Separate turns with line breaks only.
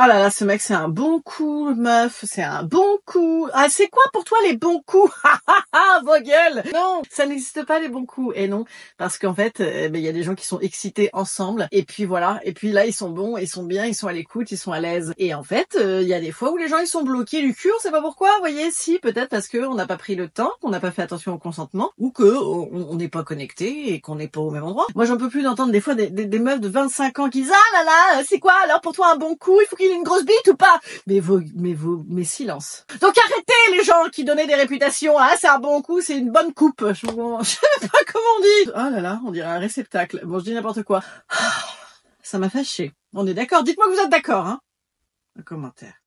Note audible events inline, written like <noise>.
Ah là là, ce mec, c'est un bon coup, meuf, c'est un bon coup. Ah, c'est quoi pour toi les bons coups? <laughs> Vos gueules Non, ça n'existe pas les bons coups. Et non, parce qu'en fait, euh, ben, il y a des gens qui sont excités ensemble. Et puis voilà, et puis là, ils sont bons, ils sont bien, ils sont à l'écoute, ils sont à l'aise. Et en fait, euh, il y a des fois où les gens, ils sont bloqués du cul, on pas pourquoi, vous voyez, si, peut-être parce qu'on n'a pas pris le temps, qu'on n'a pas fait attention au consentement, ou que on n'est pas connecté et qu'on n'est pas au même endroit. Moi, j'en peux plus d'entendre des fois des, meufs de 25 ans qui disent, ah là là, c'est quoi alors pour toi un bon coup une grosse bite ou pas? Mais vos, mais vos, mes silences. Donc arrêtez les gens qui donnaient des réputations. Ah, c'est un bon coup, c'est une bonne coupe. Je, <laughs> je sais pas comment on dit. Oh là là, on dirait un réceptacle. Bon, je dis n'importe quoi. Ça m'a fâché. On est d'accord? Dites-moi que vous êtes d'accord, hein Un commentaire.